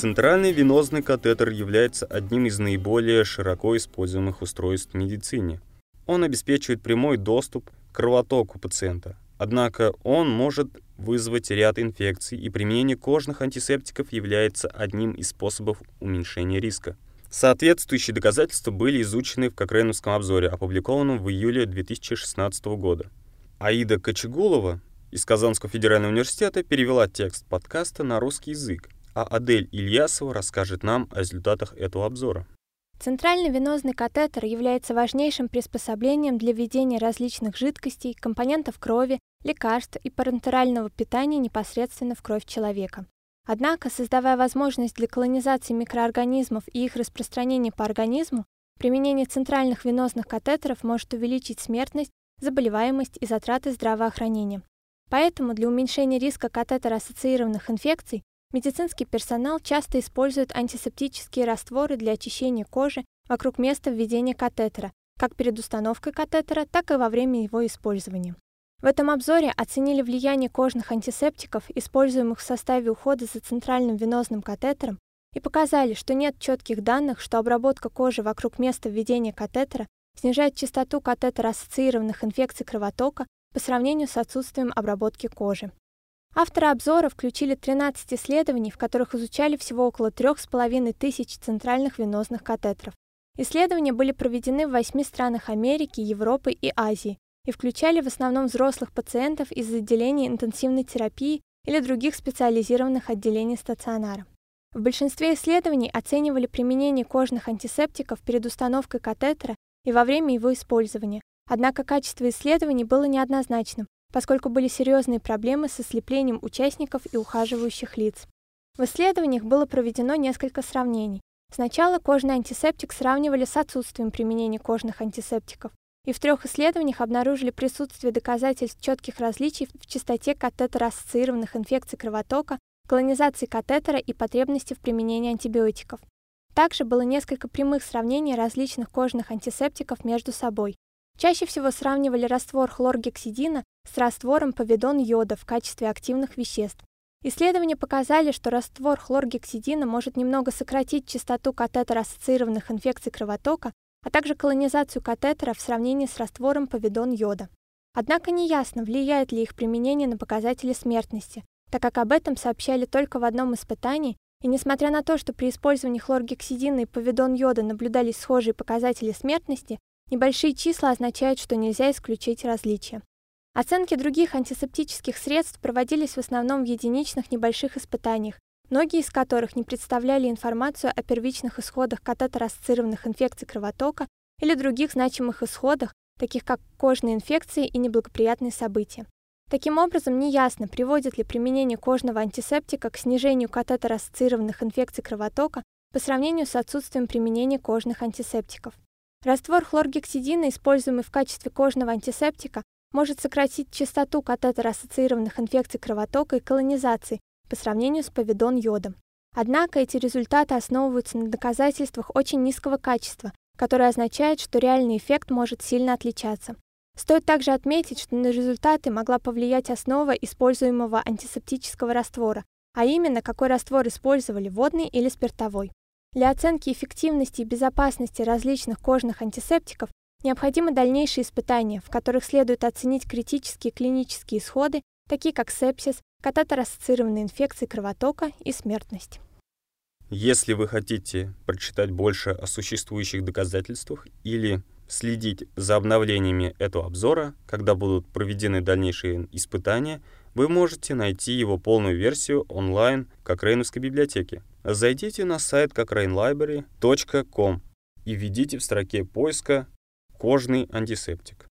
Центральный венозный катетер является одним из наиболее широко используемых устройств в медицине. Он обеспечивает прямой доступ к кровотоку пациента. Однако он может вызвать ряд инфекций, и применение кожных антисептиков является одним из способов уменьшения риска. Соответствующие доказательства были изучены в Кокрейновском обзоре, опубликованном в июле 2016 года. Аида Кочегулова из Казанского федерального университета перевела текст подкаста на русский язык, а Адель Ильясова расскажет нам о результатах этого обзора. Центральный венозный катетер является важнейшим приспособлением для введения различных жидкостей, компонентов крови, лекарств и парентерального питания непосредственно в кровь человека. Однако, создавая возможность для колонизации микроорганизмов и их распространения по организму, применение центральных венозных катетеров может увеличить смертность, заболеваемость и затраты здравоохранения. Поэтому для уменьшения риска катетер-ассоциированных инфекций Медицинский персонал часто использует антисептические растворы для очищения кожи вокруг места введения катетера, как перед установкой катетера, так и во время его использования. В этом обзоре оценили влияние кожных антисептиков, используемых в составе ухода за центральным венозным катетером, и показали, что нет четких данных, что обработка кожи вокруг места введения катетера снижает частоту катетер-ассоциированных инфекций кровотока по сравнению с отсутствием обработки кожи. Авторы обзора включили 13 исследований, в которых изучали всего около 3,5 тысяч центральных венозных катетеров. Исследования были проведены в восьми странах Америки, Европы и Азии и включали в основном взрослых пациентов из отделений интенсивной терапии или других специализированных отделений стационара. В большинстве исследований оценивали применение кожных антисептиков перед установкой катетера и во время его использования, однако качество исследований было неоднозначным, поскольку были серьезные проблемы с ослеплением участников и ухаживающих лиц. В исследованиях было проведено несколько сравнений. Сначала кожный антисептик сравнивали с отсутствием применения кожных антисептиков, и в трех исследованиях обнаружили присутствие доказательств четких различий в частоте катетера-ассоциированных инфекций кровотока, колонизации катетера и потребности в применении антибиотиков. Также было несколько прямых сравнений различных кожных антисептиков между собой. Чаще всего сравнивали раствор хлоргексидина с раствором повидон йода в качестве активных веществ. Исследования показали, что раствор хлоргексидина может немного сократить частоту катетер-ассоциированных инфекций кровотока, а также колонизацию катетера в сравнении с раствором повидон йода. Однако неясно, влияет ли их применение на показатели смертности, так как об этом сообщали только в одном испытании, и несмотря на то, что при использовании хлоргексидина и повидон йода наблюдались схожие показатели смертности, небольшие числа означают, что нельзя исключить различия. Оценки других антисептических средств проводились в основном в единичных небольших испытаниях, многие из которых не представляли информацию о первичных исходах катетер-ассоциированных инфекций кровотока или других значимых исходах, таких как кожные инфекции и неблагоприятные события. Таким образом, неясно, приводит ли применение кожного антисептика к снижению катетер-ассоциированных инфекций кровотока по сравнению с отсутствием применения кожных антисептиков. Раствор хлоргексидина, используемый в качестве кожного антисептика, может сократить частоту катетер-ассоциированных инфекций кровотока и колонизации по сравнению с повидон йодом. Однако эти результаты основываются на доказательствах очень низкого качества, которое означает, что реальный эффект может сильно отличаться. Стоит также отметить, что на результаты могла повлиять основа используемого антисептического раствора, а именно, какой раствор использовали, водный или спиртовой. Для оценки эффективности и безопасности различных кожных антисептиков Необходимы дальнейшие испытания, в которых следует оценить критические клинические исходы, такие как сепсис, катетер-ассоциированные инфекции кровотока и смертность. Если вы хотите прочитать больше о существующих доказательствах или следить за обновлениями этого обзора, когда будут проведены дальнейшие испытания, вы можете найти его полную версию онлайн в Кокрейновской библиотеке. Зайдите на сайт cochranelibrary.com и введите в строке поиска кожный антисептик.